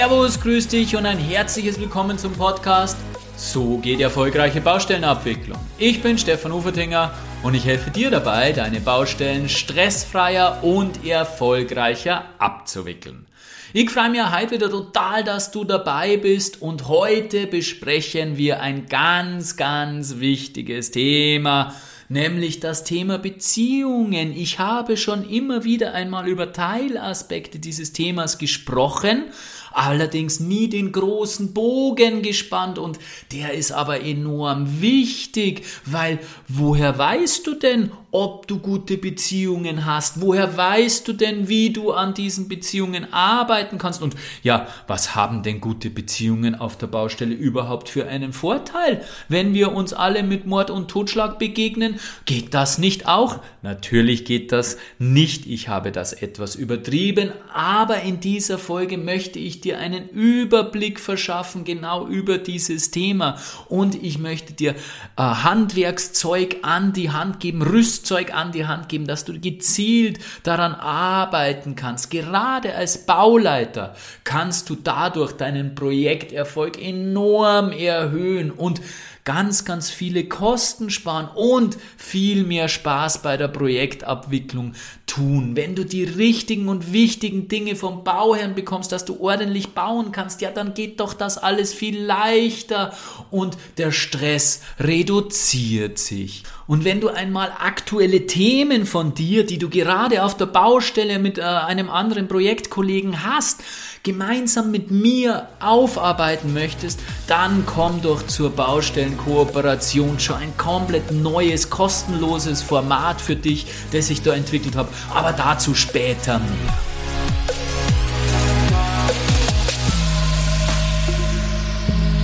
Servus, grüß dich und ein herzliches Willkommen zum Podcast. So geht erfolgreiche Baustellenabwicklung. Ich bin Stefan Ufertinger und ich helfe dir dabei, deine Baustellen stressfreier und erfolgreicher abzuwickeln. Ich freue mich heute wieder total, dass du dabei bist und heute besprechen wir ein ganz, ganz wichtiges Thema nämlich das Thema Beziehungen. Ich habe schon immer wieder einmal über Teilaspekte dieses Themas gesprochen allerdings nie den großen Bogen gespannt. Und der ist aber enorm wichtig, weil woher weißt du denn, ob du gute Beziehungen hast? Woher weißt du denn, wie du an diesen Beziehungen arbeiten kannst? Und ja, was haben denn gute Beziehungen auf der Baustelle überhaupt für einen Vorteil? Wenn wir uns alle mit Mord und Totschlag begegnen, geht das nicht auch? Natürlich geht das nicht. Ich habe das etwas übertrieben, aber in dieser Folge möchte ich dir einen Überblick verschaffen genau über dieses Thema und ich möchte dir äh, Handwerkszeug an die Hand geben, Rüstzeug an die Hand geben, dass du gezielt daran arbeiten kannst. Gerade als Bauleiter kannst du dadurch deinen Projekterfolg enorm erhöhen und ganz, ganz viele Kosten sparen und viel mehr Spaß bei der Projektabwicklung tun. Wenn du die richtigen und wichtigen Dinge vom Bauherrn bekommst, dass du ordentlich bauen kannst, ja, dann geht doch das alles viel leichter und der Stress reduziert sich. Und wenn du einmal aktuelle Themen von dir, die du gerade auf der Baustelle mit äh, einem anderen Projektkollegen hast, gemeinsam mit mir aufarbeiten möchtest, dann komm doch zur Baustellenkooperation. Schon ein komplett neues, kostenloses Format für dich, das ich da entwickelt habe. Aber dazu später mehr.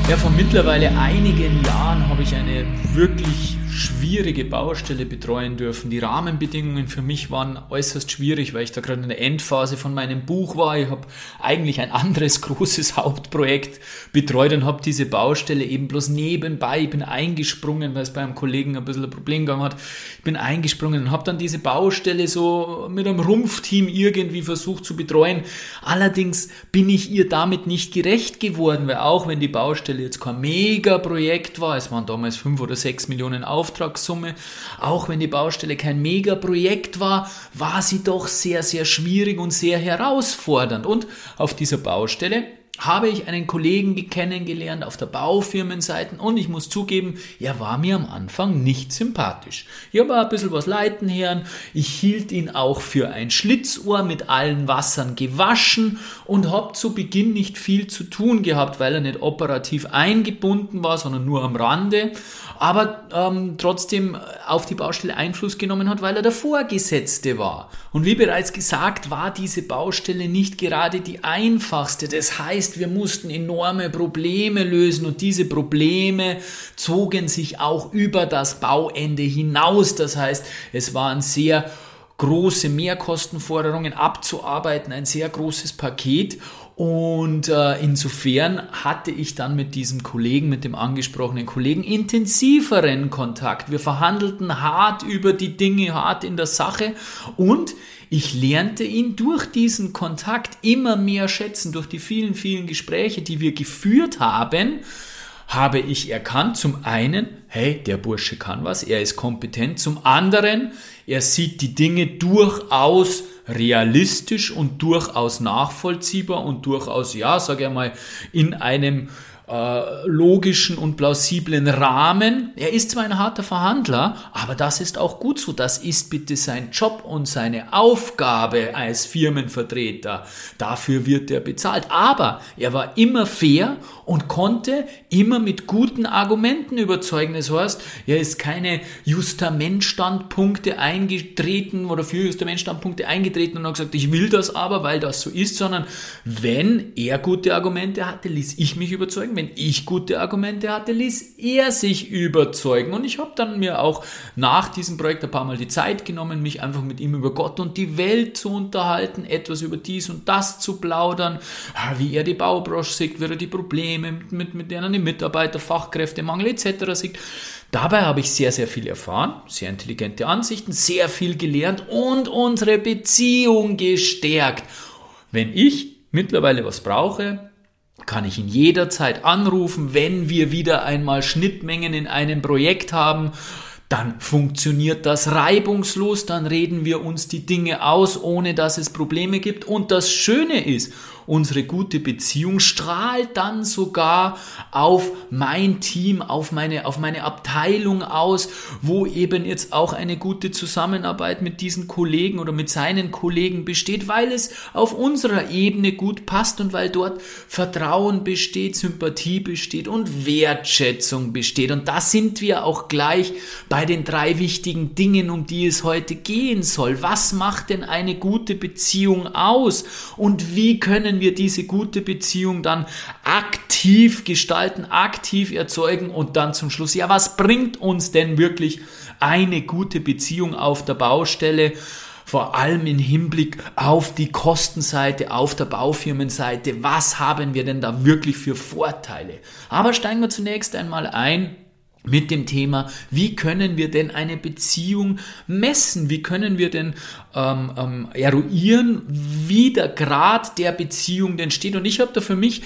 Ja, vor mittlerweile einigen Jahren habe ich eine wirklich schwierige Baustelle betreuen dürfen. Die Rahmenbedingungen für mich waren äußerst schwierig, weil ich da gerade in der Endphase von meinem Buch war. Ich habe eigentlich ein anderes großes Hauptprojekt betreut und habe diese Baustelle eben bloß nebenbei, ich bin eingesprungen, weil es bei einem Kollegen ein bisschen ein Problem gegangen hat. Ich bin eingesprungen und habe dann diese Baustelle so mit einem Rumpfteam irgendwie versucht zu betreuen. Allerdings bin ich ihr damit nicht gerecht geworden, weil auch wenn die Baustelle jetzt kein Mega-Projekt war, es waren damals fünf oder sechs Millionen auf Auftragssumme. Auch wenn die Baustelle kein Megaprojekt war, war sie doch sehr, sehr schwierig und sehr herausfordernd. Und auf dieser Baustelle habe ich einen Kollegen kennengelernt auf der Baufirmenseite und ich muss zugeben, er war mir am Anfang nicht sympathisch. Ich habe ein bisschen was leiten hören, ich hielt ihn auch für ein Schlitzohr mit allen Wassern gewaschen und habe zu Beginn nicht viel zu tun gehabt, weil er nicht operativ eingebunden war, sondern nur am Rande, aber ähm, trotzdem auf die Baustelle Einfluss genommen hat, weil er der Vorgesetzte war. Und wie bereits gesagt, war diese Baustelle nicht gerade die einfachste. Das heißt, wir mussten enorme Probleme lösen und diese Probleme zogen sich auch über das Bauende hinaus. Das heißt, es waren sehr große Mehrkostenforderungen abzuarbeiten, ein sehr großes Paket. Und äh, insofern hatte ich dann mit diesem Kollegen, mit dem angesprochenen Kollegen, intensiveren Kontakt. Wir verhandelten hart über die Dinge, hart in der Sache. Und ich lernte ihn durch diesen Kontakt immer mehr schätzen, durch die vielen, vielen Gespräche, die wir geführt haben, habe ich erkannt, zum einen, hey, der Bursche kann was, er ist kompetent, zum anderen, er sieht die Dinge durchaus realistisch und durchaus nachvollziehbar und durchaus, ja, sage ich mal, in einem äh, logischen und plausiblen Rahmen. Er ist zwar ein harter Verhandler, aber das ist auch gut so. Das ist bitte sein Job und seine Aufgabe als Firmenvertreter. Dafür wird er bezahlt. Aber er war immer fair und konnte immer mit guten Argumenten überzeugen. Das heißt, er ist keine Justamentstandpunkte eingetreten oder für Justamentstandpunkte eingetreten und hat gesagt, ich will das aber, weil das so ist, sondern wenn er gute Argumente hatte, ließ ich mich überzeugen wenn ich gute Argumente hatte, ließ er sich überzeugen. Und ich habe dann mir auch nach diesem Projekt ein paar Mal die Zeit genommen, mich einfach mit ihm über Gott und die Welt zu unterhalten, etwas über dies und das zu plaudern, wie er die Baubranche sieht, wie er die Probleme mit, mit, mit denen die Mitarbeiter, Fachkräftemangel etc. sieht. Dabei habe ich sehr, sehr viel erfahren, sehr intelligente Ansichten, sehr viel gelernt und unsere Beziehung gestärkt. Wenn ich mittlerweile was brauche, kann ich ihn jederzeit anrufen, wenn wir wieder einmal Schnittmengen in einem Projekt haben dann funktioniert das reibungslos, dann reden wir uns die Dinge aus, ohne dass es Probleme gibt. Und das Schöne ist, unsere gute Beziehung strahlt dann sogar auf mein Team, auf meine, auf meine Abteilung aus, wo eben jetzt auch eine gute Zusammenarbeit mit diesen Kollegen oder mit seinen Kollegen besteht, weil es auf unserer Ebene gut passt und weil dort Vertrauen besteht, Sympathie besteht und Wertschätzung besteht. Und da sind wir auch gleich bei den drei wichtigen Dingen, um die es heute gehen soll. Was macht denn eine gute Beziehung aus? Und wie können können wir diese gute Beziehung dann aktiv gestalten, aktiv erzeugen und dann zum Schluss, ja, was bringt uns denn wirklich eine gute Beziehung auf der Baustelle? vor allem im Hinblick auf die Kostenseite, auf der Baufirmenseite. Was haben wir denn da wirklich für Vorteile? Aber steigen wir zunächst einmal ein mit dem Thema, wie können wir denn eine Beziehung messen? Wie können wir denn ähm, ähm, eruieren, wie der Grad der Beziehung denn steht? Und ich habe da für mich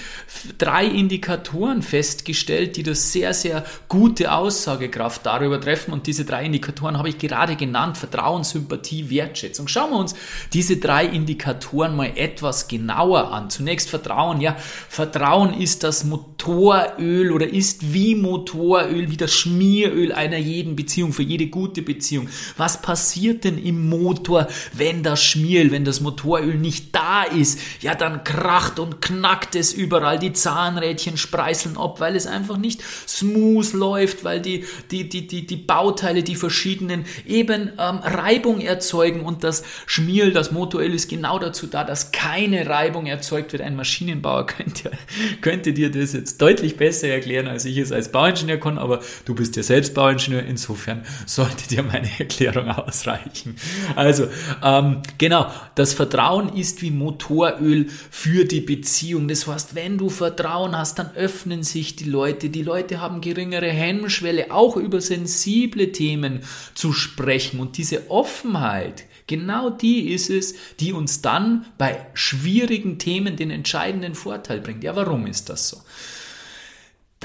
drei Indikatoren festgestellt, die das sehr, sehr gute Aussagekraft darüber treffen. Und diese drei Indikatoren habe ich gerade genannt. Vertrauen, Sympathie, Wertschätzung. Schauen wir uns diese drei Indikatoren mal etwas genauer an. Zunächst Vertrauen. Ja, Vertrauen ist das Motoröl oder ist wie Motoröl, wie das das Schmieröl einer jeden Beziehung, für jede gute Beziehung. Was passiert denn im Motor, wenn das Schmieröl, wenn das Motoröl nicht da ist? Ja, dann kracht und knackt es überall. Die Zahnrädchen spreißeln ab, weil es einfach nicht smooth läuft, weil die, die, die, die, die Bauteile, die verschiedenen eben ähm, Reibung erzeugen und das Schmieröl, das Motoröl ist genau dazu da, dass keine Reibung erzeugt wird. Ein Maschinenbauer könnte, könnte dir das jetzt deutlich besser erklären, als ich es als Bauingenieur kann, aber Du bist ja selbst Bauingenieur, insofern sollte dir meine Erklärung ausreichen. Also, ähm, genau, das Vertrauen ist wie Motoröl für die Beziehung. Das heißt, wenn du Vertrauen hast, dann öffnen sich die Leute. Die Leute haben geringere Hemmschwelle, auch über sensible Themen zu sprechen. Und diese Offenheit, Genau die ist es, die uns dann bei schwierigen Themen den entscheidenden Vorteil bringt. Ja, warum ist das so?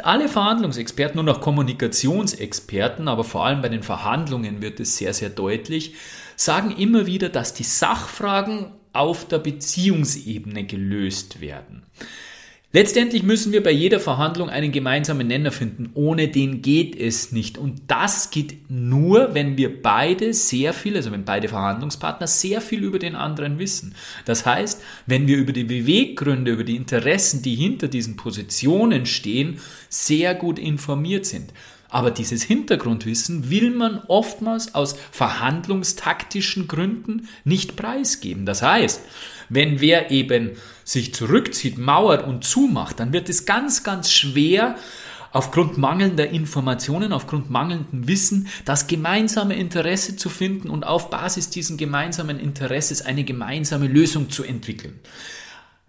Alle Verhandlungsexperten und auch Kommunikationsexperten, aber vor allem bei den Verhandlungen wird es sehr, sehr deutlich, sagen immer wieder, dass die Sachfragen auf der Beziehungsebene gelöst werden. Letztendlich müssen wir bei jeder Verhandlung einen gemeinsamen Nenner finden. Ohne den geht es nicht. Und das geht nur, wenn wir beide sehr viel, also wenn beide Verhandlungspartner sehr viel über den anderen wissen. Das heißt, wenn wir über die Beweggründe, über die Interessen, die hinter diesen Positionen stehen, sehr gut informiert sind. Aber dieses Hintergrundwissen will man oftmals aus verhandlungstaktischen Gründen nicht preisgeben. Das heißt, wenn wer eben sich zurückzieht, mauert und zumacht, dann wird es ganz, ganz schwer, aufgrund mangelnder Informationen, aufgrund mangelndem Wissen, das gemeinsame Interesse zu finden und auf Basis diesen gemeinsamen Interesses eine gemeinsame Lösung zu entwickeln.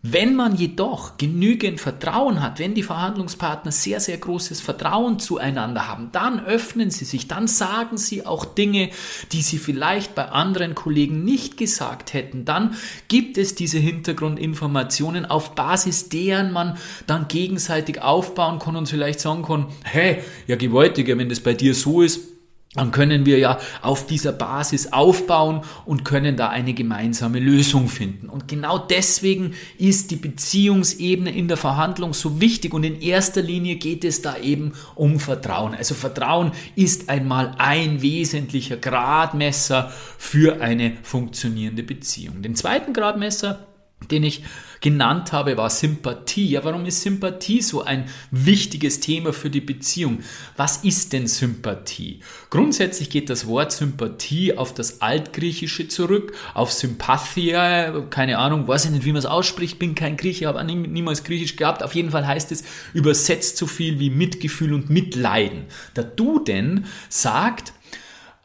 Wenn man jedoch genügend Vertrauen hat, wenn die Verhandlungspartner sehr, sehr großes Vertrauen zueinander haben, dann öffnen sie sich, dann sagen sie auch Dinge, die sie vielleicht bei anderen Kollegen nicht gesagt hätten. Dann gibt es diese Hintergrundinformationen, auf Basis deren man dann gegenseitig aufbauen kann und vielleicht sagen kann, hey, ja gewaltiger, wenn das bei dir so ist, dann können wir ja auf dieser Basis aufbauen und können da eine gemeinsame Lösung finden. Und genau deswegen ist die Beziehungsebene in der Verhandlung so wichtig und in erster Linie geht es da eben um Vertrauen. Also Vertrauen ist einmal ein wesentlicher Gradmesser für eine funktionierende Beziehung. Den zweiten Gradmesser den ich genannt habe, war Sympathie. Ja, warum ist Sympathie so ein wichtiges Thema für die Beziehung? Was ist denn Sympathie? Grundsätzlich geht das Wort Sympathie auf das Altgriechische zurück, auf Sympathia, keine Ahnung, weiß ich nicht, wie man es ausspricht, bin kein Grieche, habe niemals Griechisch gehabt. Auf jeden Fall heißt es übersetzt so viel wie Mitgefühl und Mitleiden. Der Duden sagt,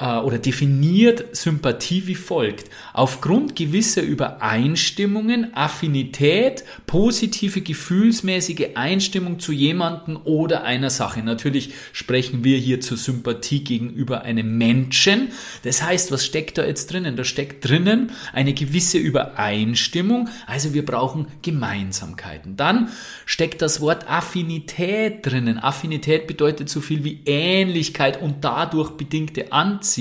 äh, oder definiert Sympathie wie folgt. Aufgrund gewisser Übereinstimmungen, Affinität, positive gefühlsmäßige Einstimmung zu jemanden oder einer Sache. Natürlich sprechen wir hier zur Sympathie gegenüber einem Menschen. Das heißt, was steckt da jetzt drinnen? Da steckt drinnen eine gewisse Übereinstimmung. Also wir brauchen Gemeinsamkeiten. Dann steckt das Wort Affinität drinnen. Affinität bedeutet so viel wie Ähnlichkeit und dadurch bedingte Anziehung.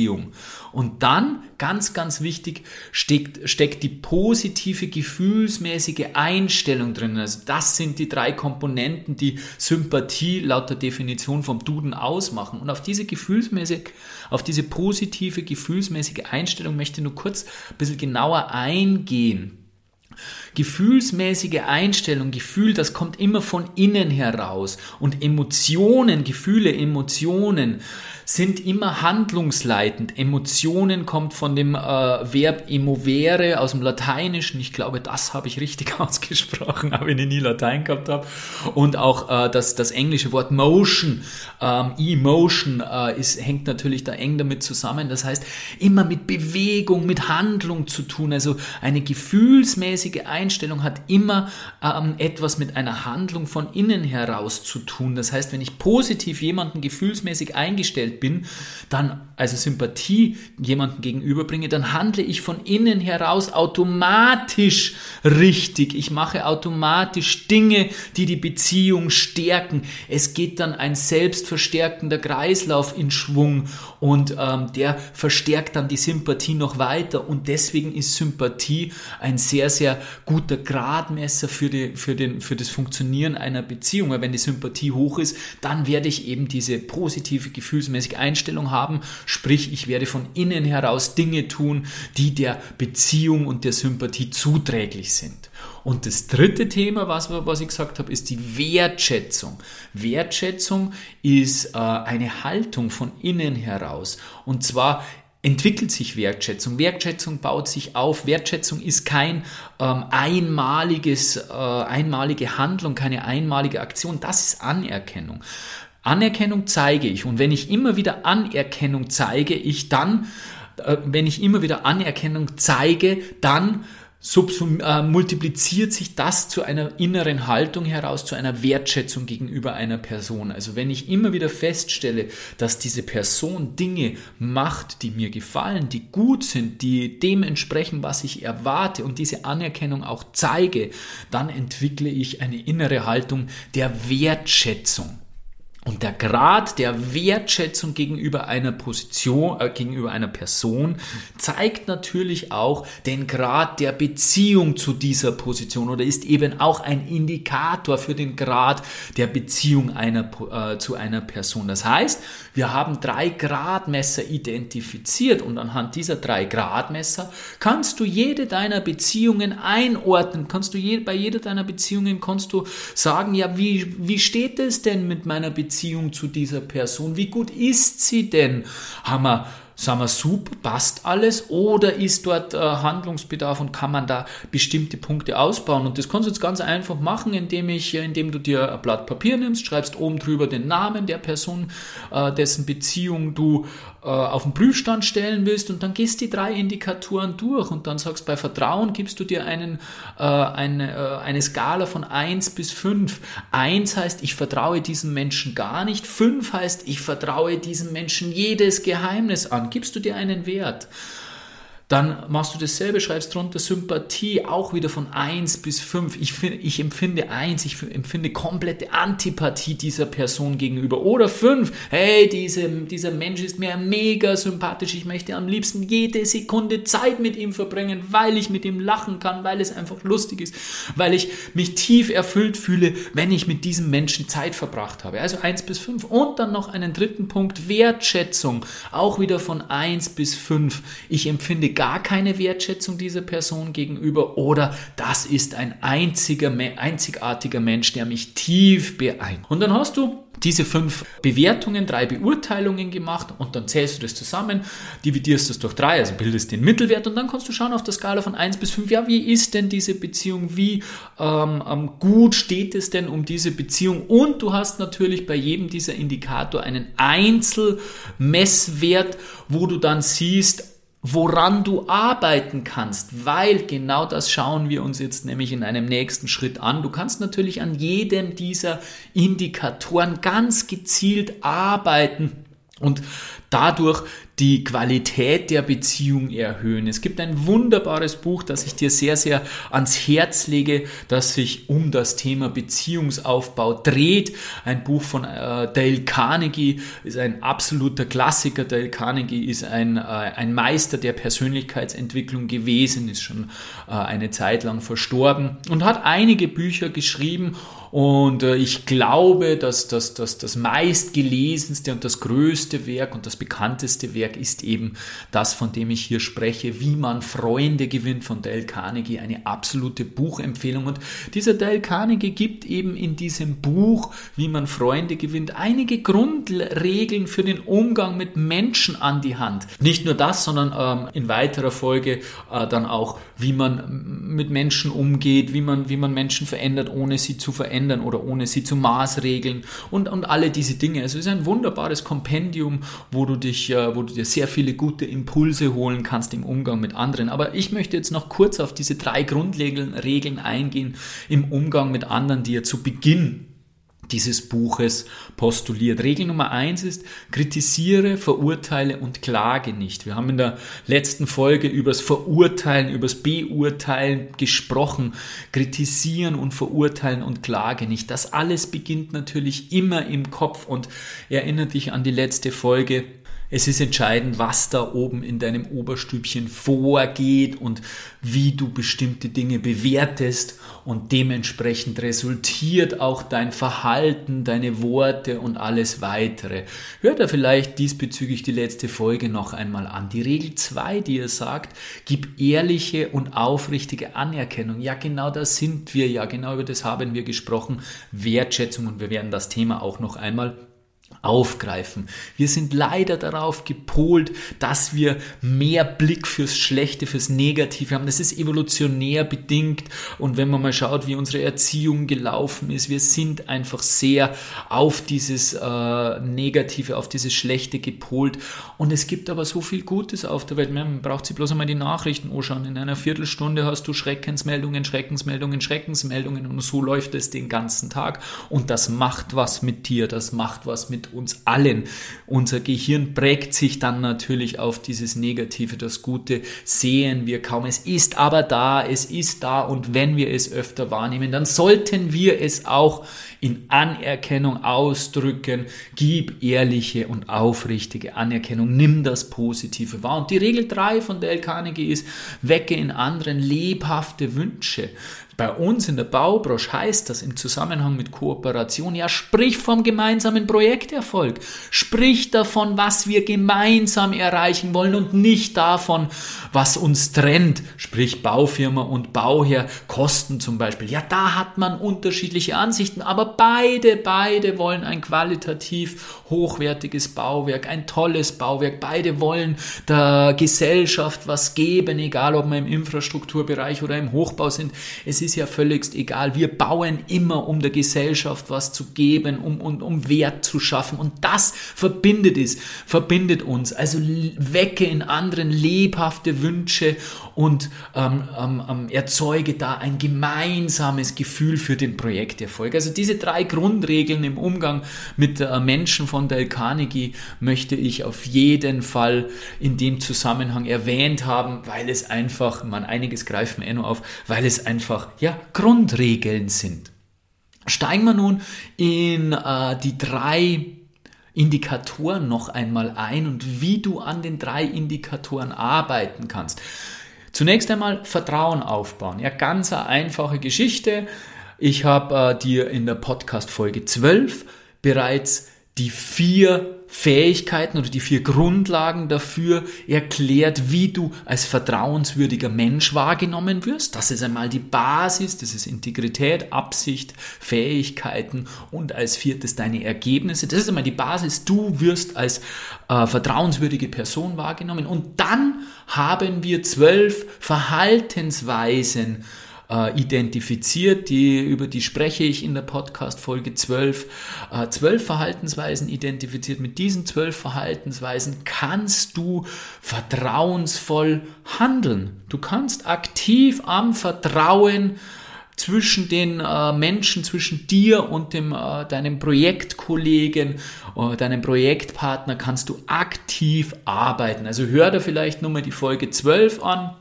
Und dann, ganz, ganz wichtig, steckt, steckt die positive gefühlsmäßige Einstellung drin. Also das sind die drei Komponenten, die Sympathie laut der Definition vom Duden ausmachen. Und auf diese gefühlsmäßig, auf diese positive gefühlsmäßige Einstellung möchte ich nur kurz ein bisschen genauer eingehen. Gefühlsmäßige Einstellung, Gefühl, das kommt immer von innen heraus. Und Emotionen, Gefühle, Emotionen sind immer handlungsleitend. Emotionen kommt von dem äh, Verb emovere aus dem Lateinischen. Ich glaube, das habe ich richtig ausgesprochen, auch wenn ich nie Latein gehabt habe. Und auch äh, das, das englische Wort motion, ähm, emotion, äh, ist, hängt natürlich da eng damit zusammen. Das heißt, immer mit Bewegung, mit Handlung zu tun. Also eine gefühlsmäßige Einstellung hat immer ähm, etwas mit einer Handlung von innen heraus zu tun. Das heißt, wenn ich positiv jemanden gefühlsmäßig eingestellt bin, dann also Sympathie jemandem gegenüberbringe, dann handle ich von innen heraus automatisch richtig. Ich mache automatisch Dinge, die die Beziehung stärken. Es geht dann ein selbstverstärkender Kreislauf in Schwung und ähm, der verstärkt dann die Sympathie noch weiter und deswegen ist Sympathie ein sehr, sehr guter Gradmesser für, die, für, den, für das Funktionieren einer Beziehung. Weil wenn die Sympathie hoch ist, dann werde ich eben diese positive gefühlsmäßige Einstellung haben, sprich ich werde von innen heraus Dinge tun, die der Beziehung und der Sympathie zuträglich sind. Und das dritte Thema, was, was ich gesagt habe, ist die Wertschätzung. Wertschätzung ist äh, eine Haltung von innen heraus. Und zwar entwickelt sich Wertschätzung. Wertschätzung baut sich auf. Wertschätzung ist kein ähm, einmaliges, äh, einmalige Handlung, keine einmalige Aktion. Das ist Anerkennung. Anerkennung zeige ich. Und wenn ich immer wieder Anerkennung zeige, ich dann, äh, wenn ich immer wieder Anerkennung zeige, dann subsum, äh, multipliziert sich das zu einer inneren Haltung heraus, zu einer Wertschätzung gegenüber einer Person. Also wenn ich immer wieder feststelle, dass diese Person Dinge macht, die mir gefallen, die gut sind, die dementsprechend, was ich erwarte und diese Anerkennung auch zeige, dann entwickle ich eine innere Haltung der Wertschätzung. Und der Grad der Wertschätzung gegenüber einer Position, äh, gegenüber einer Person zeigt natürlich auch den Grad der Beziehung zu dieser Position oder ist eben auch ein Indikator für den Grad der Beziehung einer, äh, zu einer Person. Das heißt, wir haben drei Gradmesser identifiziert und anhand dieser drei Gradmesser kannst du jede deiner Beziehungen einordnen, kannst du je, bei jeder deiner Beziehungen kannst du sagen, ja, wie, wie steht es denn mit meiner Beziehung zu dieser Person? Wie gut ist sie denn? Wir Sagen wir super, passt alles oder ist dort äh, Handlungsbedarf und kann man da bestimmte Punkte ausbauen? Und das kannst du jetzt ganz einfach machen, indem ich, äh, indem du dir ein Blatt Papier nimmst, schreibst oben drüber den Namen der Person, äh, dessen Beziehung du auf den Prüfstand stellen willst und dann gehst die drei Indikatoren durch und dann sagst bei Vertrauen gibst du dir einen, äh, eine, äh, eine Skala von 1 bis 5. 1 heißt, ich vertraue diesem Menschen gar nicht. 5 heißt, ich vertraue diesem Menschen jedes Geheimnis an gibst du dir einen Wert. Dann machst du dasselbe, schreibst drunter Sympathie, auch wieder von 1 bis 5. Ich, ich empfinde 1, ich empfinde komplette Antipathie dieser Person gegenüber. Oder 5, hey, diese, dieser Mensch ist mir mega sympathisch, ich möchte am liebsten jede Sekunde Zeit mit ihm verbringen, weil ich mit ihm lachen kann, weil es einfach lustig ist, weil ich mich tief erfüllt fühle, wenn ich mit diesem Menschen Zeit verbracht habe. Also 1 bis 5. Und dann noch einen dritten Punkt, Wertschätzung, auch wieder von 1 bis 5. Ich empfinde gar keine Wertschätzung dieser Person gegenüber oder das ist ein einziger, einzigartiger Mensch, der mich tief beeindruckt. Und dann hast du diese fünf Bewertungen, drei Beurteilungen gemacht und dann zählst du das zusammen, dividierst das durch drei, also bildest den Mittelwert und dann kannst du schauen auf der Skala von 1 bis 5, ja, wie ist denn diese Beziehung, wie ähm, ähm, gut steht es denn um diese Beziehung und du hast natürlich bei jedem dieser Indikator einen Einzelmesswert, wo du dann siehst, woran du arbeiten kannst, weil genau das schauen wir uns jetzt nämlich in einem nächsten Schritt an. Du kannst natürlich an jedem dieser Indikatoren ganz gezielt arbeiten und dadurch die Qualität der Beziehung erhöhen. Es gibt ein wunderbares Buch, das ich dir sehr, sehr ans Herz lege, das sich um das Thema Beziehungsaufbau dreht. Ein Buch von äh, Dale Carnegie ist ein absoluter Klassiker. Dale Carnegie ist ein, äh, ein Meister der Persönlichkeitsentwicklung gewesen, ist schon äh, eine Zeit lang verstorben und hat einige Bücher geschrieben und äh, ich glaube, dass, dass, dass das meistgelesenste und das größte Werk und das bekannteste Werk ist eben das, von dem ich hier spreche, wie man Freunde gewinnt von Dale Carnegie, eine absolute Buchempfehlung. Und dieser Dale Carnegie gibt eben in diesem Buch, wie man Freunde gewinnt, einige Grundregeln für den Umgang mit Menschen an die Hand. Nicht nur das, sondern ähm, in weiterer Folge äh, dann auch, wie man mit Menschen umgeht, wie man, wie man Menschen verändert, ohne sie zu verändern verändern oder ohne sie zu maßregeln und, und alle diese Dinge. Also es ist ein wunderbares Kompendium, wo du dich, äh, wo du dir sehr viele gute Impulse holen kannst im Umgang mit anderen. Aber ich möchte jetzt noch kurz auf diese drei Grundregeln Regeln eingehen im Umgang mit anderen, die ja zu Beginn dieses Buches postuliert. Regel Nummer eins ist, kritisiere, verurteile und klage nicht. Wir haben in der letzten Folge übers Verurteilen, übers Beurteilen gesprochen. Kritisieren und verurteilen und klage nicht. Das alles beginnt natürlich immer im Kopf und erinnert dich an die letzte Folge es ist entscheidend, was da oben in deinem Oberstübchen vorgeht und wie du bestimmte Dinge bewertest und dementsprechend resultiert auch dein Verhalten, deine Worte und alles weitere. Hör da vielleicht diesbezüglich die letzte Folge noch einmal an. Die Regel 2, die ihr sagt, gib ehrliche und aufrichtige Anerkennung. Ja, genau das sind wir ja, genau über das haben wir gesprochen. Wertschätzung und wir werden das Thema auch noch einmal aufgreifen. Wir sind leider darauf gepolt, dass wir mehr Blick fürs Schlechte, fürs Negative haben. Das ist evolutionär bedingt und wenn man mal schaut, wie unsere Erziehung gelaufen ist, wir sind einfach sehr auf dieses äh, Negative, auf dieses Schlechte gepolt und es gibt aber so viel Gutes auf der Welt. Man braucht sich bloß einmal die Nachrichten anschauen. In einer Viertelstunde hast du Schreckensmeldungen, Schreckensmeldungen, Schreckensmeldungen und so läuft es den ganzen Tag und das macht was mit dir, das macht was mit uns allen. Unser Gehirn prägt sich dann natürlich auf dieses Negative. Das Gute sehen wir kaum. Es ist aber da, es ist da und wenn wir es öfter wahrnehmen, dann sollten wir es auch in Anerkennung ausdrücken. Gib ehrliche und aufrichtige Anerkennung. Nimm das Positive wahr. Und die Regel 3 von Dale Carnegie ist, wecke in anderen lebhafte Wünsche. Bei uns in der Baubranche heißt das im Zusammenhang mit Kooperation, ja, sprich vom gemeinsamen Projekterfolg. Sprich davon, was wir gemeinsam erreichen wollen und nicht davon, was uns trennt. Sprich Baufirma und Bauherr, Kosten zum Beispiel. Ja, da hat man unterschiedliche Ansichten, aber beide, beide wollen ein qualitativ hochwertiges Bauwerk, ein tolles Bauwerk. Beide wollen der Gesellschaft was geben, egal ob wir im Infrastrukturbereich oder im Hochbau sind. Es ist ja völligst egal. Wir bauen immer, um der Gesellschaft was zu geben, um, um, um Wert zu schaffen. Und das verbindet es, verbindet uns. Also wecke in anderen lebhafte Wünsche und ähm, ähm, ähm, erzeuge da ein gemeinsames Gefühl für den Projekterfolg. Also diese drei Grundregeln im Umgang mit äh, Menschen von Dale Carnegie möchte ich auf jeden Fall in dem Zusammenhang erwähnt haben, weil es einfach, man einiges greifen eh nur auf, weil es einfach ja, Grundregeln sind. Steigen wir nun in äh, die drei Indikatoren noch einmal ein und wie du an den drei Indikatoren arbeiten kannst. Zunächst einmal Vertrauen aufbauen. Ja, ganz eine einfache Geschichte. Ich habe äh, dir in der Podcast Folge 12 bereits die vier Fähigkeiten oder die vier Grundlagen dafür erklärt, wie du als vertrauenswürdiger Mensch wahrgenommen wirst. Das ist einmal die Basis, das ist Integrität, Absicht, Fähigkeiten und als viertes deine Ergebnisse. Das ist einmal die Basis. Du wirst als äh, vertrauenswürdige Person wahrgenommen. Und dann haben wir zwölf Verhaltensweisen, äh, identifiziert, die, über die spreche ich in der Podcast Folge 12. Äh, zwölf Verhaltensweisen identifiziert. Mit diesen zwölf Verhaltensweisen kannst du vertrauensvoll handeln. Du kannst aktiv am Vertrauen zwischen den äh, Menschen, zwischen dir und dem, äh, deinem Projektkollegen, äh, deinem Projektpartner kannst du aktiv arbeiten. Also hör da vielleicht nochmal die Folge 12 an.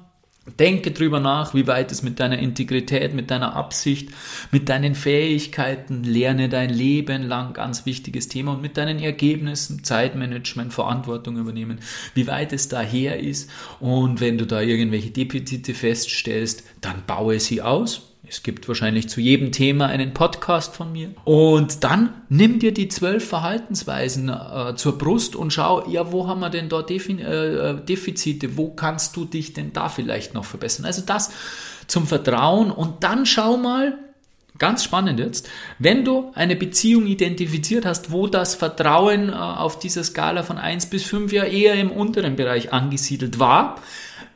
Denke drüber nach, wie weit es mit deiner Integrität, mit deiner Absicht, mit deinen Fähigkeiten, lerne dein Leben lang, ganz wichtiges Thema und mit deinen Ergebnissen, Zeitmanagement, Verantwortung übernehmen, wie weit es daher ist und wenn du da irgendwelche Defizite feststellst, dann baue sie aus, es gibt wahrscheinlich zu jedem Thema einen Podcast von mir. Und dann nimm dir die zwölf Verhaltensweisen äh, zur Brust und schau, ja, wo haben wir denn dort Defi äh, Defizite? Wo kannst du dich denn da vielleicht noch verbessern? Also das zum Vertrauen und dann schau mal, Ganz spannend jetzt. Wenn du eine Beziehung identifiziert hast, wo das Vertrauen äh, auf dieser Skala von 1 bis 5 ja eher im unteren Bereich angesiedelt war,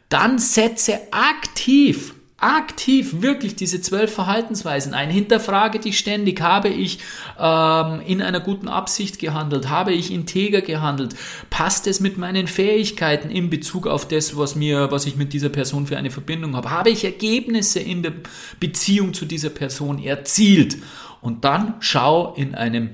dann setze aktiv aktiv wirklich diese zwölf Verhaltensweisen ein. Hinterfrage dich ständig. Habe ich ähm, in einer guten Absicht gehandelt? Habe ich integer gehandelt? Passt es mit meinen Fähigkeiten in Bezug auf das, was mir, was ich mit dieser Person für eine Verbindung habe? Habe ich Ergebnisse in der Beziehung zu dieser Person erzielt? Und dann schau in einem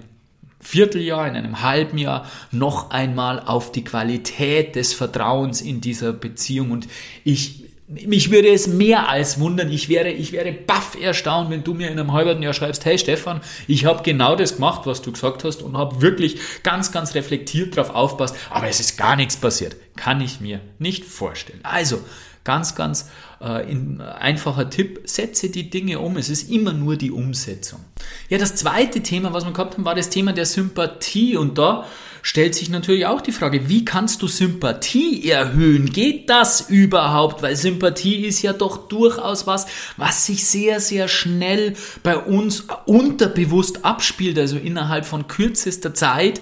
Vierteljahr, in einem halben Jahr noch einmal auf die Qualität des Vertrauens in dieser Beziehung. Und ich mich würde es mehr als wundern. Ich wäre, ich wäre baff erstaunt, wenn du mir in einem halben Jahr schreibst, hey Stefan, ich habe genau das gemacht, was du gesagt hast und habe wirklich ganz, ganz reflektiert darauf aufpasst, aber es ist gar nichts passiert. Kann ich mir nicht vorstellen. Also, ganz, ganz äh, in, einfacher Tipp, setze die Dinge um. Es ist immer nur die Umsetzung. Ja, das zweite Thema, was wir gehabt haben, war das Thema der Sympathie und da stellt sich natürlich auch die Frage, wie kannst du Sympathie erhöhen? Geht das überhaupt? Weil Sympathie ist ja doch durchaus was, was sich sehr, sehr schnell bei uns unterbewusst abspielt, also innerhalb von kürzester Zeit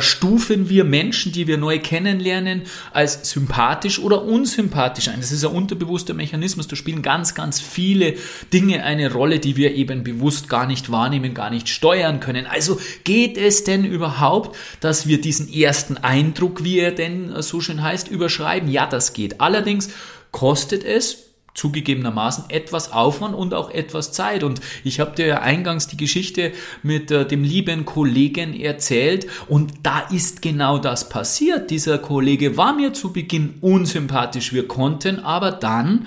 stufen wir Menschen, die wir neu kennenlernen, als sympathisch oder unsympathisch ein. Das ist ein unterbewusster Mechanismus. Da spielen ganz, ganz viele Dinge eine Rolle, die wir eben bewusst gar nicht wahrnehmen, gar nicht steuern können. Also geht es denn überhaupt, dass wir diesen ersten Eindruck, wie er denn so schön heißt, überschreiben? Ja, das geht. Allerdings kostet es zugegebenermaßen etwas Aufwand und auch etwas Zeit. Und ich habe dir ja eingangs die Geschichte mit äh, dem lieben Kollegen erzählt und da ist genau das passiert. Dieser Kollege war mir zu Beginn unsympathisch. Wir konnten aber dann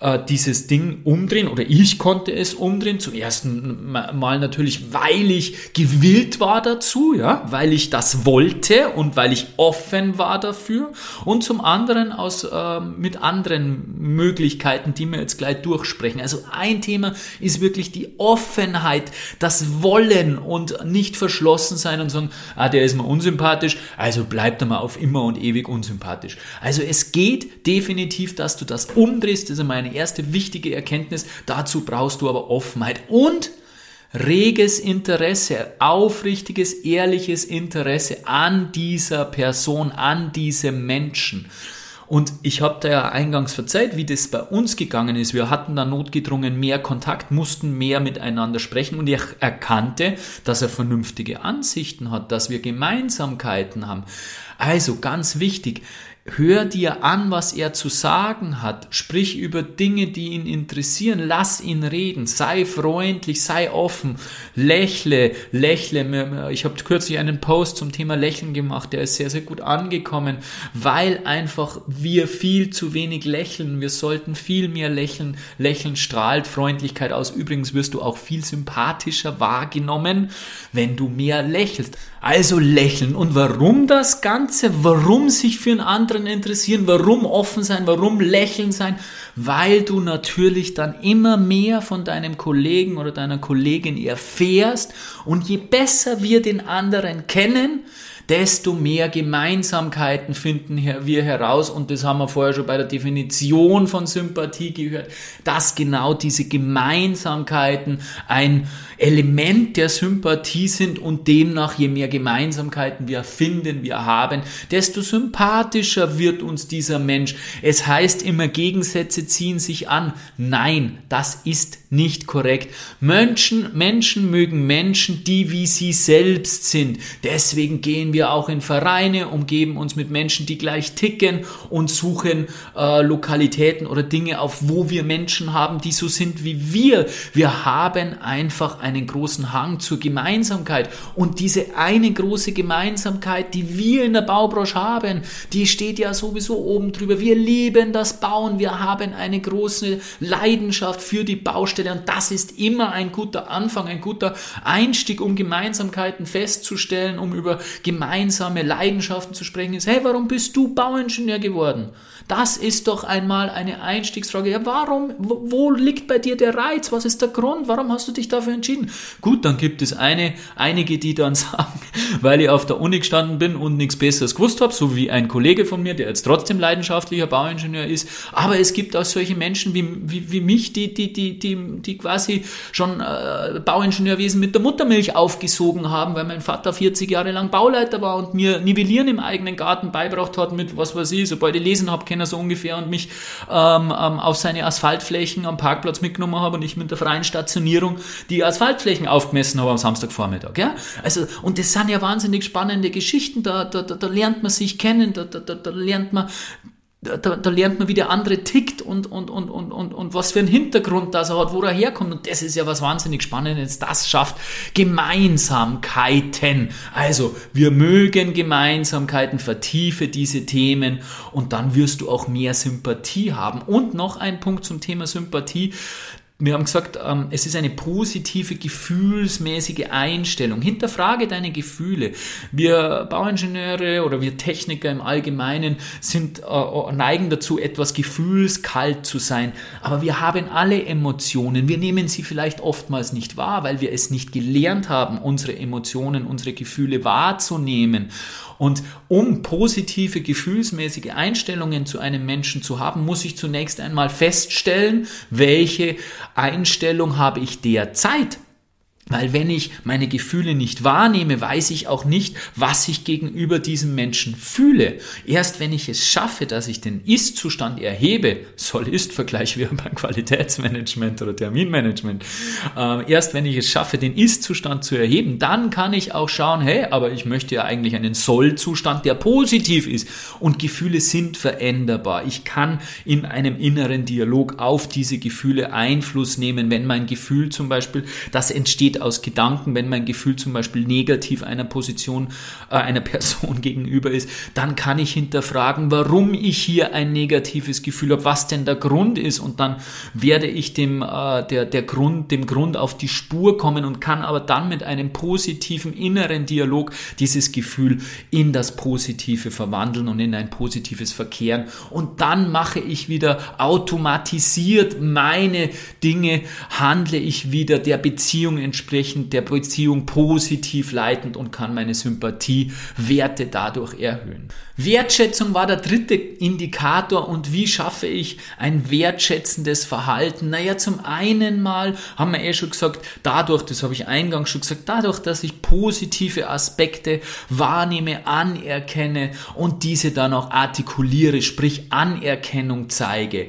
äh, dieses Ding umdrehen oder ich konnte es umdrehen. Zum ersten Mal natürlich, weil ich gewillt war dazu, ja, weil ich das wollte und weil ich offen war dafür und zum anderen aus äh, mit anderen Möglichkeiten, die wir jetzt gleich durchsprechen. Also ein Thema ist wirklich die Offenheit, das Wollen und nicht verschlossen sein und sagen, ah, der ist mir unsympathisch, also bleibt er mal auf immer und ewig unsympathisch. Also es geht definitiv, dass du das umdrehst, das ist meine eine erste wichtige Erkenntnis. Dazu brauchst du aber Offenheit und reges Interesse, aufrichtiges, ehrliches Interesse an dieser Person, an diesem Menschen. Und ich habe da ja eingangs verzeiht, wie das bei uns gegangen ist. Wir hatten da notgedrungen mehr Kontakt, mussten mehr miteinander sprechen und ich erkannte, dass er vernünftige Ansichten hat, dass wir Gemeinsamkeiten haben. Also ganz wichtig, Hör dir an, was er zu sagen hat. Sprich über Dinge, die ihn interessieren. Lass ihn reden. Sei freundlich, sei offen. Lächle, lächle. Ich habe kürzlich einen Post zum Thema Lächeln gemacht. Der ist sehr, sehr gut angekommen, weil einfach wir viel zu wenig lächeln. Wir sollten viel mehr lächeln. Lächeln strahlt Freundlichkeit aus. Übrigens wirst du auch viel sympathischer wahrgenommen, wenn du mehr lächelst. Also lächeln. Und warum das Ganze? Warum sich für einen anderen anderen interessieren, warum offen sein, warum lächeln sein, weil du natürlich dann immer mehr von deinem Kollegen oder deiner Kollegin erfährst und je besser wir den anderen kennen, desto mehr Gemeinsamkeiten finden wir heraus. Und das haben wir vorher schon bei der Definition von Sympathie gehört, dass genau diese Gemeinsamkeiten ein Element der Sympathie sind und demnach, je mehr Gemeinsamkeiten wir finden, wir haben, desto sympathischer wird uns dieser Mensch. Es heißt immer, Gegensätze ziehen sich an. Nein, das ist nicht korrekt. Menschen, Menschen mögen Menschen, die wie sie selbst sind. Deswegen gehen wir auch in Vereine, umgeben uns mit Menschen, die gleich ticken und suchen äh, Lokalitäten oder Dinge auf, wo wir Menschen haben, die so sind wie wir. Wir haben einfach einen großen Hang zur Gemeinsamkeit. Und diese eine große Gemeinsamkeit, die wir in der Baubranche haben, die steht ja sowieso oben drüber. Wir lieben das Bauen. Wir haben eine große Leidenschaft für die Baustelle. Und das ist immer ein guter Anfang, ein guter Einstieg, um Gemeinsamkeiten festzustellen, um über gemeinsame Leidenschaften zu sprechen. Ist, hey, warum bist du Bauingenieur geworden? Das ist doch einmal eine Einstiegsfrage. Ja, warum? Wo, wo liegt bei dir der Reiz? Was ist der Grund? Warum hast du dich dafür entschieden? Gut, dann gibt es eine, einige, die dann sagen, weil ich auf der Uni gestanden bin und nichts Besseres gewusst habe, so wie ein Kollege von mir, der jetzt trotzdem leidenschaftlicher Bauingenieur ist. Aber es gibt auch solche Menschen wie, wie, wie mich, die, die, die, die, die quasi schon äh, Bauingenieurwesen mit der Muttermilch aufgesogen haben, weil mein Vater 40 Jahre lang Bauleiter war und mir Nivellieren im eigenen Garten beibracht hat mit was weiß ich, sobald ich lesen habe, kennen so ungefähr und mich ähm, ähm, auf seine Asphaltflächen am Parkplatz mitgenommen habe und ich mit der freien Stationierung die Asphaltflächen aufgemessen habe am Samstagvormittag. Ja? Also, und das sind ja wahnsinnig spannende Geschichten, da, da, da, da lernt man sich kennen, da, da, da lernt man da, da lernt man, wie der andere tickt und, und, und, und, und, und was für einen Hintergrund das er hat, wo er herkommt. Und das ist ja was wahnsinnig Spannendes. Das schafft Gemeinsamkeiten. Also, wir mögen Gemeinsamkeiten, vertiefe diese Themen und dann wirst du auch mehr Sympathie haben. Und noch ein Punkt zum Thema Sympathie wir haben gesagt, ähm, es ist eine positive, gefühlsmäßige Einstellung. Hinterfrage deine Gefühle. Wir Bauingenieure oder wir Techniker im Allgemeinen sind äh, neigen dazu, etwas gefühlskalt zu sein. Aber wir haben alle Emotionen. Wir nehmen sie vielleicht oftmals nicht wahr, weil wir es nicht gelernt haben, unsere Emotionen, unsere Gefühle wahrzunehmen. Und um positive, gefühlsmäßige Einstellungen zu einem Menschen zu haben, muss ich zunächst einmal feststellen, welche Einstellung habe ich derzeit weil wenn ich meine Gefühle nicht wahrnehme, weiß ich auch nicht, was ich gegenüber diesem Menschen fühle. Erst wenn ich es schaffe, dass ich den Ist-Zustand erhebe, Soll-Ist-Vergleich wie beim Qualitätsmanagement oder Terminmanagement, äh, erst wenn ich es schaffe, den Ist-Zustand zu erheben, dann kann ich auch schauen, hey, aber ich möchte ja eigentlich einen Soll-Zustand, der positiv ist. Und Gefühle sind veränderbar. Ich kann in einem inneren Dialog auf diese Gefühle Einfluss nehmen, wenn mein Gefühl zum Beispiel, das entsteht aus Gedanken, wenn mein Gefühl zum Beispiel negativ einer Position, äh, einer Person gegenüber ist, dann kann ich hinterfragen, warum ich hier ein negatives Gefühl habe, was denn der Grund ist. Und dann werde ich dem, äh, der, der Grund, dem Grund auf die Spur kommen und kann aber dann mit einem positiven inneren Dialog dieses Gefühl in das Positive verwandeln und in ein positives Verkehren. Und dann mache ich wieder automatisiert meine Dinge, handle ich wieder der Beziehung entsprechend entsprechend der Beziehung positiv leitend und kann meine Sympathiewerte dadurch erhöhen. Wertschätzung war der dritte Indikator und wie schaffe ich ein wertschätzendes Verhalten? Naja, zum einen mal haben wir eh schon gesagt, dadurch, das habe ich eingangs schon gesagt, dadurch, dass ich positive Aspekte wahrnehme, anerkenne und diese dann auch artikuliere, sprich Anerkennung zeige.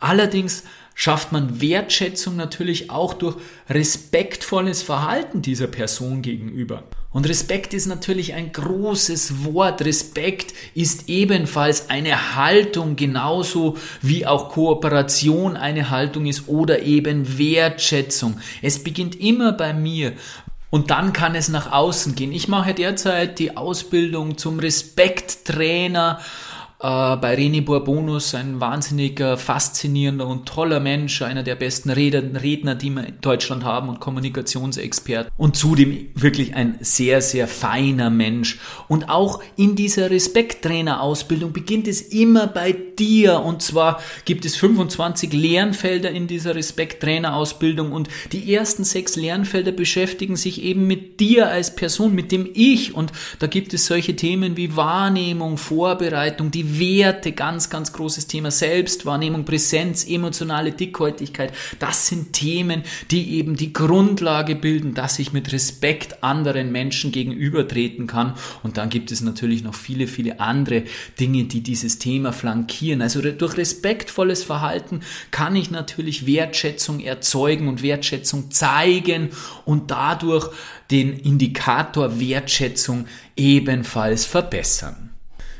Allerdings schafft man Wertschätzung natürlich auch durch respektvolles Verhalten dieser Person gegenüber. Und Respekt ist natürlich ein großes Wort. Respekt ist ebenfalls eine Haltung, genauso wie auch Kooperation eine Haltung ist oder eben Wertschätzung. Es beginnt immer bei mir. Und dann kann es nach außen gehen. Ich mache derzeit die Ausbildung zum Respekttrainer äh, bei René Bourbonus, ein wahnsinniger, faszinierender und toller Mensch, einer der besten Redner, die wir in Deutschland haben und Kommunikationsexpert und zudem wirklich ein sehr, sehr feiner Mensch. Und auch in dieser Respekttrainer-Ausbildung beginnt es immer bei dir und zwar gibt es 25 Lernfelder in dieser Respekttrainer-Ausbildung und die ersten sechs Lernfelder beschäftigen sich eben mit dir als Person, mit dem Ich und da gibt es solche Themen wie Wahrnehmung, Vorbereitung, die Werte, ganz, ganz großes Thema Selbstwahrnehmung, Präsenz, emotionale Dickhäutigkeit. Das sind Themen, die eben die Grundlage bilden, dass ich mit Respekt anderen Menschen gegenübertreten kann. Und dann gibt es natürlich noch viele, viele andere Dinge, die dieses Thema flankieren. Also durch respektvolles Verhalten kann ich natürlich Wertschätzung erzeugen und Wertschätzung zeigen und dadurch den Indikator Wertschätzung ebenfalls verbessern.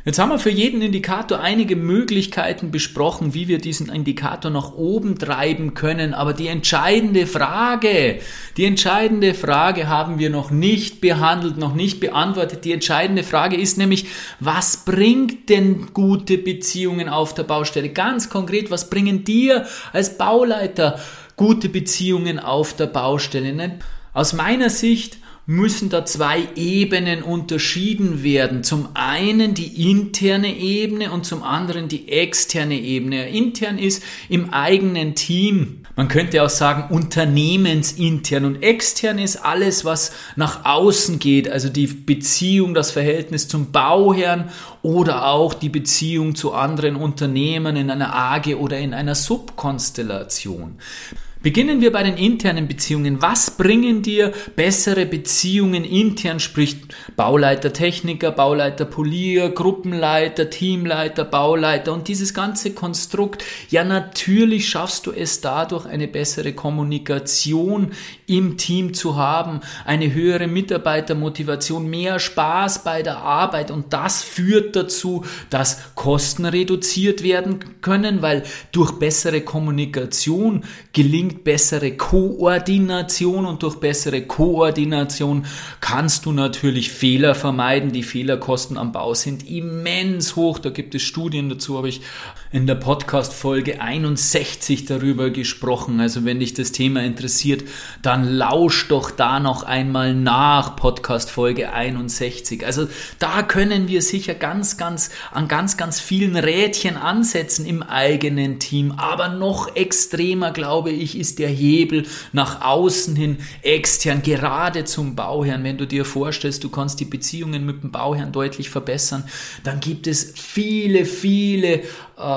Jetzt haben wir für jeden Indikator einige Möglichkeiten besprochen, wie wir diesen Indikator nach oben treiben können. Aber die entscheidende Frage, die entscheidende Frage haben wir noch nicht behandelt, noch nicht beantwortet. Die entscheidende Frage ist nämlich, was bringt denn gute Beziehungen auf der Baustelle? Ganz konkret, was bringen dir als Bauleiter gute Beziehungen auf der Baustelle? Aus meiner Sicht müssen da zwei Ebenen unterschieden werden. Zum einen die interne Ebene und zum anderen die externe Ebene. Intern ist im eigenen Team. Man könnte auch sagen unternehmensintern und extern ist alles, was nach außen geht, also die Beziehung, das Verhältnis zum Bauherrn oder auch die Beziehung zu anderen Unternehmen in einer AG oder in einer Subkonstellation. Beginnen wir bei den internen Beziehungen. Was bringen dir bessere Beziehungen intern, sprich Bauleiter, Techniker, Bauleiter, Polier, Gruppenleiter, Teamleiter, Bauleiter und dieses ganze Konstrukt? Ja, natürlich schaffst du es dadurch, eine bessere Kommunikation im Team zu haben, eine höhere Mitarbeitermotivation, mehr Spaß bei der Arbeit und das führt dazu, dass Kosten reduziert werden können, weil durch bessere Kommunikation gelingt bedingt bessere Koordination und durch bessere Koordination kannst du natürlich Fehler vermeiden. Die Fehlerkosten am Bau sind immens hoch. Da gibt es Studien dazu, habe ich in der Podcast Folge 61 darüber gesprochen. Also wenn dich das Thema interessiert, dann lausch doch da noch einmal nach Podcast Folge 61. Also da können wir sicher ganz, ganz an ganz, ganz vielen Rädchen ansetzen im eigenen Team. Aber noch extremer, glaube ich, ist der Hebel nach außen hin, extern, gerade zum Bauherrn. Wenn du dir vorstellst, du kannst die Beziehungen mit dem Bauherrn deutlich verbessern, dann gibt es viele, viele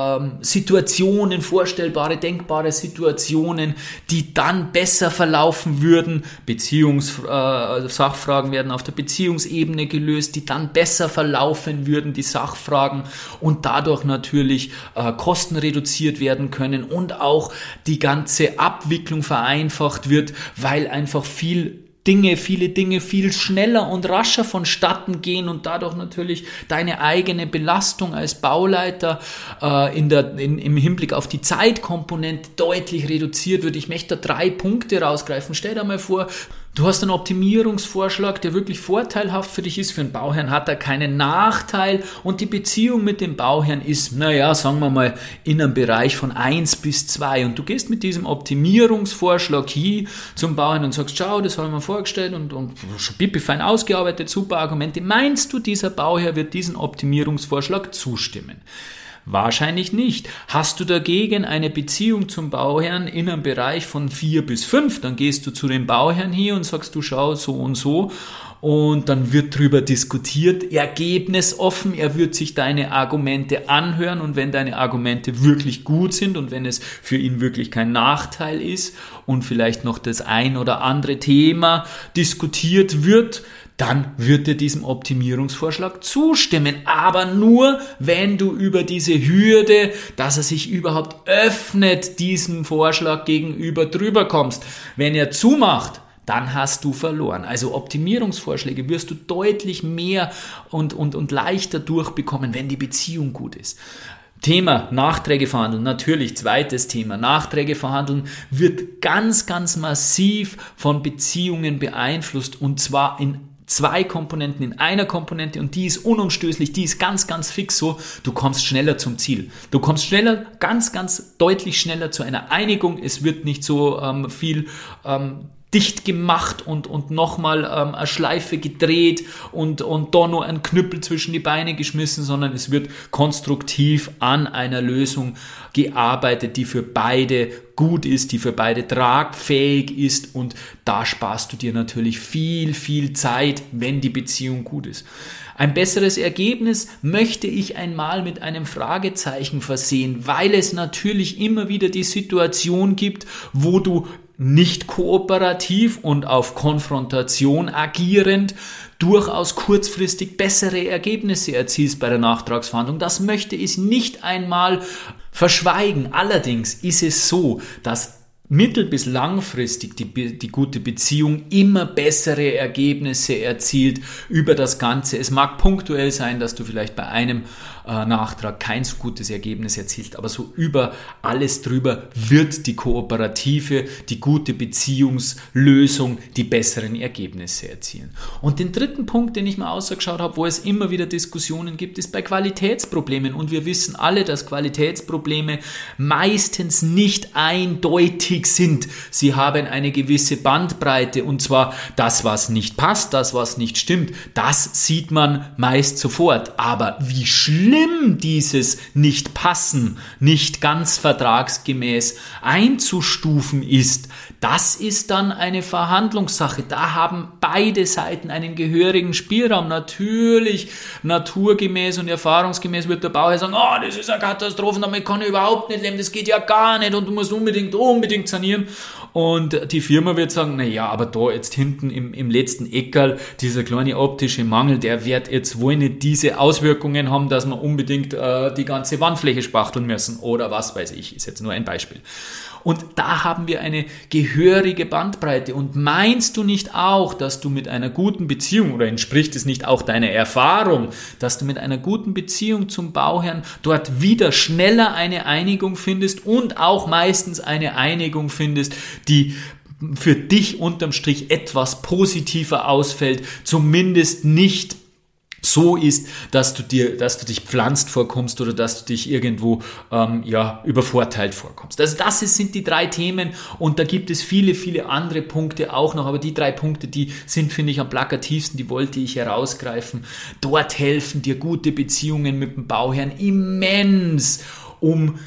ähm, Situationen, vorstellbare, denkbare Situationen, die dann besser verlaufen würden. Beziehungssachfragen äh, werden auf der Beziehungsebene gelöst, die dann besser verlaufen würden, die Sachfragen und dadurch natürlich äh, Kosten reduziert werden können und auch die ganze Abwicklung vereinfacht wird, weil einfach viel Dinge, viele Dinge viel schneller und rascher vonstatten gehen und dadurch natürlich deine eigene Belastung als Bauleiter äh, in der, in, im Hinblick auf die Zeitkomponente deutlich reduziert wird. Ich möchte da drei Punkte rausgreifen. Stell dir mal vor, Du hast einen Optimierungsvorschlag, der wirklich vorteilhaft für dich ist. Für den Bauherrn hat er keinen Nachteil und die Beziehung mit dem Bauherrn ist, naja, sagen wir mal, in einem Bereich von eins bis zwei. Und du gehst mit diesem Optimierungsvorschlag hier zum Bauherrn und sagst, schau, das haben wir vorgestellt und, und fein ausgearbeitet, super Argumente. Meinst du, dieser Bauherr wird diesen Optimierungsvorschlag zustimmen? Wahrscheinlich nicht. Hast du dagegen eine Beziehung zum Bauherrn in einem Bereich von vier bis fünf, dann gehst du zu dem Bauherrn hier und sagst, du schau so und so und dann wird drüber diskutiert, ergebnisoffen, er wird sich deine Argumente anhören und wenn deine Argumente wirklich gut sind und wenn es für ihn wirklich kein Nachteil ist und vielleicht noch das ein oder andere Thema diskutiert wird, dann wird er diesem Optimierungsvorschlag zustimmen. Aber nur, wenn du über diese Hürde, dass er sich überhaupt öffnet, diesem Vorschlag gegenüber drüber kommst. Wenn er zumacht, dann hast du verloren. Also Optimierungsvorschläge wirst du deutlich mehr und, und, und leichter durchbekommen, wenn die Beziehung gut ist. Thema Nachträge verhandeln, natürlich zweites Thema. Nachträge verhandeln wird ganz, ganz massiv von Beziehungen beeinflusst und zwar in zwei Komponenten in einer Komponente und die ist unumstößlich, die ist ganz, ganz fix so, du kommst schneller zum Ziel. Du kommst schneller, ganz, ganz deutlich schneller zu einer Einigung. Es wird nicht so ähm, viel ähm, dicht gemacht und, und nochmal ähm, eine Schleife gedreht und, und da nur ein Knüppel zwischen die Beine geschmissen, sondern es wird konstruktiv an einer Lösung gearbeitet, die für beide gut ist, die für beide tragfähig ist und da sparst du dir natürlich viel, viel Zeit, wenn die Beziehung gut ist. Ein besseres Ergebnis möchte ich einmal mit einem Fragezeichen versehen, weil es natürlich immer wieder die Situation gibt, wo du nicht kooperativ und auf Konfrontation agierend durchaus kurzfristig bessere Ergebnisse erzielst bei der Nachtragsverhandlung. Das möchte ich nicht einmal verschweigen. Allerdings ist es so, dass mittel- bis langfristig die, die gute Beziehung immer bessere Ergebnisse erzielt über das Ganze. Es mag punktuell sein, dass du vielleicht bei einem Nachtrag kein so gutes Ergebnis erzielst, aber so über alles drüber wird die kooperative, die gute Beziehungslösung die besseren Ergebnisse erzielen. Und den dritten Punkt, den ich mal ausgeschaut habe, wo es immer wieder Diskussionen gibt, ist bei Qualitätsproblemen. Und wir wissen alle, dass Qualitätsprobleme meistens nicht eindeutig sind. Sie haben eine gewisse Bandbreite und zwar das, was nicht passt, das, was nicht stimmt, das sieht man meist sofort. Aber wie schlimm schlimm dieses Nicht-Passen, nicht ganz vertragsgemäß einzustufen ist, das ist dann eine Verhandlungssache. Da haben beide Seiten einen gehörigen Spielraum. Natürlich, naturgemäß und erfahrungsgemäß wird der Bauherr sagen, oh, das ist eine Katastrophe, damit kann ich überhaupt nicht leben, das geht ja gar nicht und du musst unbedingt, unbedingt sanieren. Und die Firma wird sagen, na ja, aber da jetzt hinten im, im letzten Eckerl, dieser kleine optische Mangel, der wird jetzt wohl nicht diese Auswirkungen haben, dass wir unbedingt äh, die ganze Wandfläche spachteln müssen oder was weiß ich, ist jetzt nur ein Beispiel. Und da haben wir eine gehörige Bandbreite. Und meinst du nicht auch, dass du mit einer guten Beziehung, oder entspricht es nicht auch deiner Erfahrung, dass du mit einer guten Beziehung zum Bauherrn dort wieder schneller eine Einigung findest und auch meistens eine Einigung findest, die für dich unterm Strich etwas positiver ausfällt, zumindest nicht so ist, dass du dir, dass du dich pflanzt vorkommst oder dass du dich irgendwo ähm, ja übervorteilt vorkommst. Also das ist, sind die drei Themen und da gibt es viele, viele andere Punkte auch noch, aber die drei Punkte, die sind finde ich am plakativsten, die wollte ich herausgreifen. Dort helfen dir gute Beziehungen mit dem Bauherrn immens, um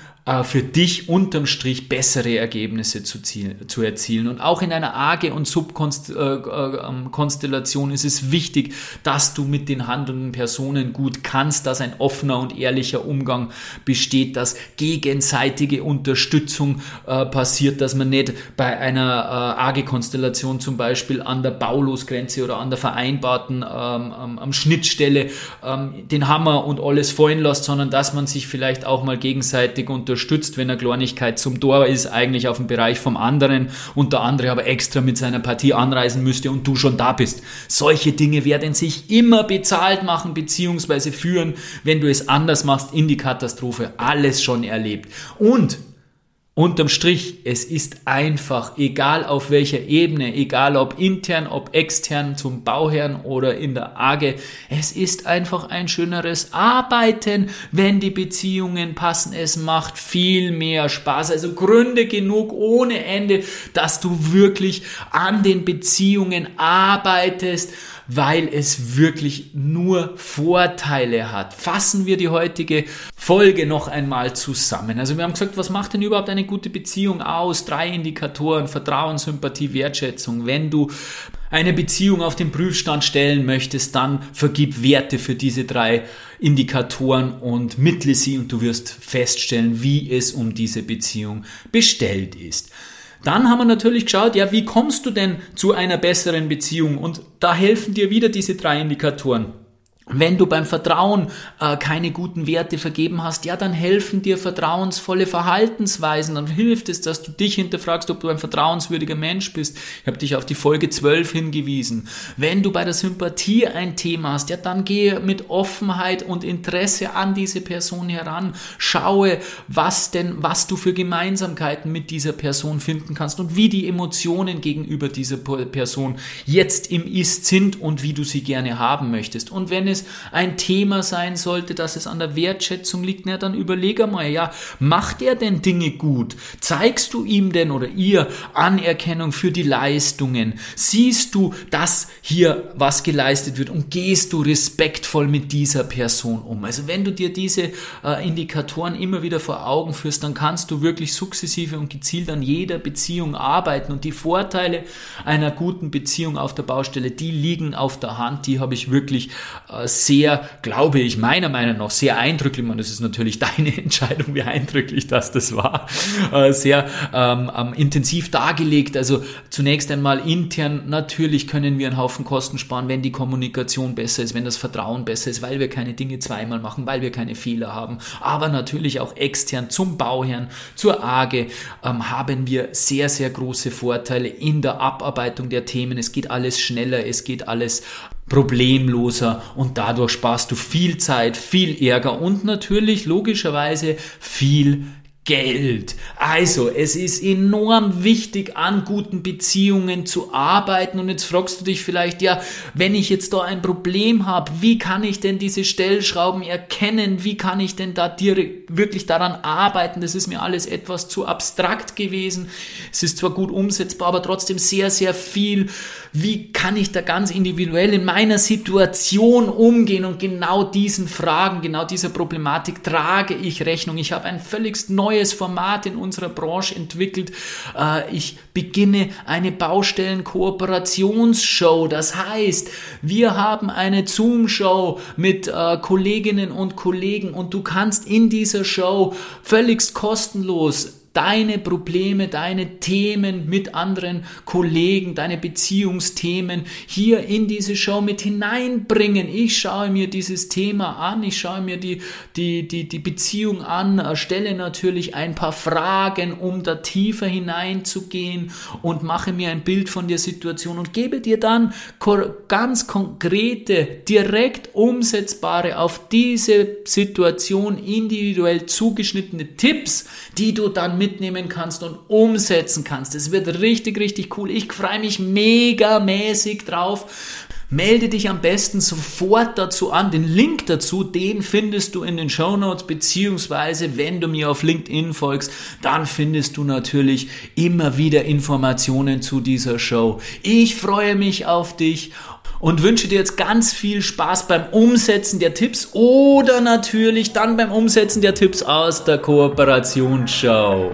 für dich unterm Strich bessere Ergebnisse zu, zielen, zu erzielen. Und auch in einer AGE- und Subkonstellation ist es wichtig, dass du mit den handelnden Personen gut kannst, dass ein offener und ehrlicher Umgang besteht, dass gegenseitige Unterstützung äh, passiert, dass man nicht bei einer äh, AGE-Konstellation zum Beispiel an der Baulosgrenze oder an der vereinbarten ähm, ähm, Schnittstelle ähm, den Hammer und alles fallen lässt, sondern dass man sich vielleicht auch mal gegenseitig unterstützt unterstützt, wenn eine Kleinigkeit zum Tor ist, eigentlich auf dem Bereich vom anderen und der andere aber extra mit seiner Partie anreisen müsste und du schon da bist. Solche Dinge werden sich immer bezahlt machen bzw. führen, wenn du es anders machst, in die Katastrophe. Alles schon erlebt. Und Unterm Strich, es ist einfach, egal auf welcher Ebene, egal ob intern, ob extern zum Bauherrn oder in der AGE, es ist einfach ein schöneres Arbeiten, wenn die Beziehungen passen. Es macht viel mehr Spaß. Also Gründe genug ohne Ende, dass du wirklich an den Beziehungen arbeitest weil es wirklich nur Vorteile hat. Fassen wir die heutige Folge noch einmal zusammen. Also wir haben gesagt, was macht denn überhaupt eine gute Beziehung aus? Drei Indikatoren, Vertrauen, Sympathie, Wertschätzung. Wenn du eine Beziehung auf den Prüfstand stellen möchtest, dann vergib Werte für diese drei Indikatoren und mittle sie und du wirst feststellen, wie es um diese Beziehung bestellt ist. Dann haben wir natürlich geschaut, ja, wie kommst du denn zu einer besseren Beziehung? Und da helfen dir wieder diese drei Indikatoren. Wenn du beim Vertrauen äh, keine guten Werte vergeben hast, ja, dann helfen dir vertrauensvolle Verhaltensweisen. Dann hilft es, dass du dich hinterfragst, ob du ein vertrauenswürdiger Mensch bist. Ich habe dich auf die Folge 12 hingewiesen. Wenn du bei der Sympathie ein Thema hast, ja, dann gehe mit Offenheit und Interesse an diese Person heran. Schaue, was denn, was du für Gemeinsamkeiten mit dieser Person finden kannst und wie die Emotionen gegenüber dieser Person jetzt im Ist sind und wie du sie gerne haben möchtest. Und wenn es es ein Thema sein sollte, dass es an der Wertschätzung liegt, na, dann überleg einmal, ja, macht er denn Dinge gut? Zeigst du ihm denn oder ihr Anerkennung für die Leistungen? Siehst du, dass hier was geleistet wird und gehst du respektvoll mit dieser Person um? Also wenn du dir diese äh, Indikatoren immer wieder vor Augen führst, dann kannst du wirklich sukzessive und gezielt an jeder Beziehung arbeiten und die Vorteile einer guten Beziehung auf der Baustelle, die liegen auf der Hand, die habe ich wirklich äh, sehr, glaube ich, meiner Meinung nach sehr eindrücklich, und es ist natürlich deine Entscheidung, wie eindrücklich das das war, äh, sehr ähm, ähm, intensiv dargelegt. Also zunächst einmal intern, natürlich können wir einen Haufen Kosten sparen, wenn die Kommunikation besser ist, wenn das Vertrauen besser ist, weil wir keine Dinge zweimal machen, weil wir keine Fehler haben. Aber natürlich auch extern zum Bauherrn, zur AGE ähm, haben wir sehr, sehr große Vorteile in der Abarbeitung der Themen. Es geht alles schneller, es geht alles problemloser und dadurch sparst du viel Zeit, viel Ärger und natürlich logischerweise viel Geld. Also, es ist enorm wichtig, an guten Beziehungen zu arbeiten. Und jetzt fragst du dich vielleicht, ja, wenn ich jetzt da ein Problem habe, wie kann ich denn diese Stellschrauben erkennen? Wie kann ich denn da direkt wirklich daran arbeiten? Das ist mir alles etwas zu abstrakt gewesen. Es ist zwar gut umsetzbar, aber trotzdem sehr, sehr viel. Wie kann ich da ganz individuell in meiner Situation umgehen? Und genau diesen Fragen, genau dieser Problematik trage ich Rechnung. Ich habe ein völlig neues Format in unserer Branche entwickelt. Äh, ich beginne eine Baustellen-Kooperationsshow. Das heißt, wir haben eine Zoom-Show mit äh, Kolleginnen und Kollegen und du kannst in dieser Show völligst kostenlos deine Probleme, deine Themen mit anderen Kollegen, deine Beziehungsthemen hier in diese Show mit hineinbringen. Ich schaue mir dieses Thema an, ich schaue mir die, die, die, die Beziehung an, stelle natürlich ein paar Fragen, um da tiefer hineinzugehen und mache mir ein Bild von der Situation und gebe dir dann ganz konkrete, direkt umsetzbare, auf diese Situation individuell zugeschnittene Tipps, die du dann mit mitnehmen kannst und umsetzen kannst. Es wird richtig, richtig cool. Ich freue mich mega mäßig drauf. Melde dich am besten sofort dazu an. Den Link dazu, den findest du in den Show Notes, beziehungsweise wenn du mir auf LinkedIn folgst, dann findest du natürlich immer wieder Informationen zu dieser Show. Ich freue mich auf dich und wünsche dir jetzt ganz viel Spaß beim Umsetzen der Tipps oder natürlich dann beim Umsetzen der Tipps aus der Kooperationsshow.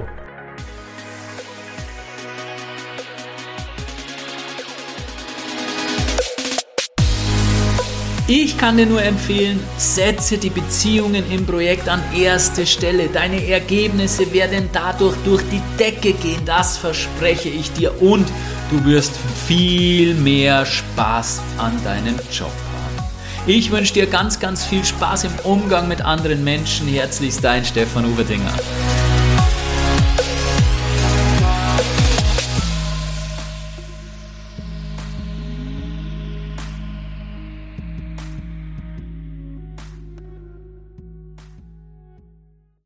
Ich kann dir nur empfehlen, setze die Beziehungen im Projekt an erste Stelle. Deine Ergebnisse werden dadurch durch die Decke gehen, das verspreche ich dir. Und du wirst viel mehr Spaß an deinem Job haben. Ich wünsche dir ganz, ganz viel Spaß im Umgang mit anderen Menschen. Herzlichst dein Stefan Uberdinger.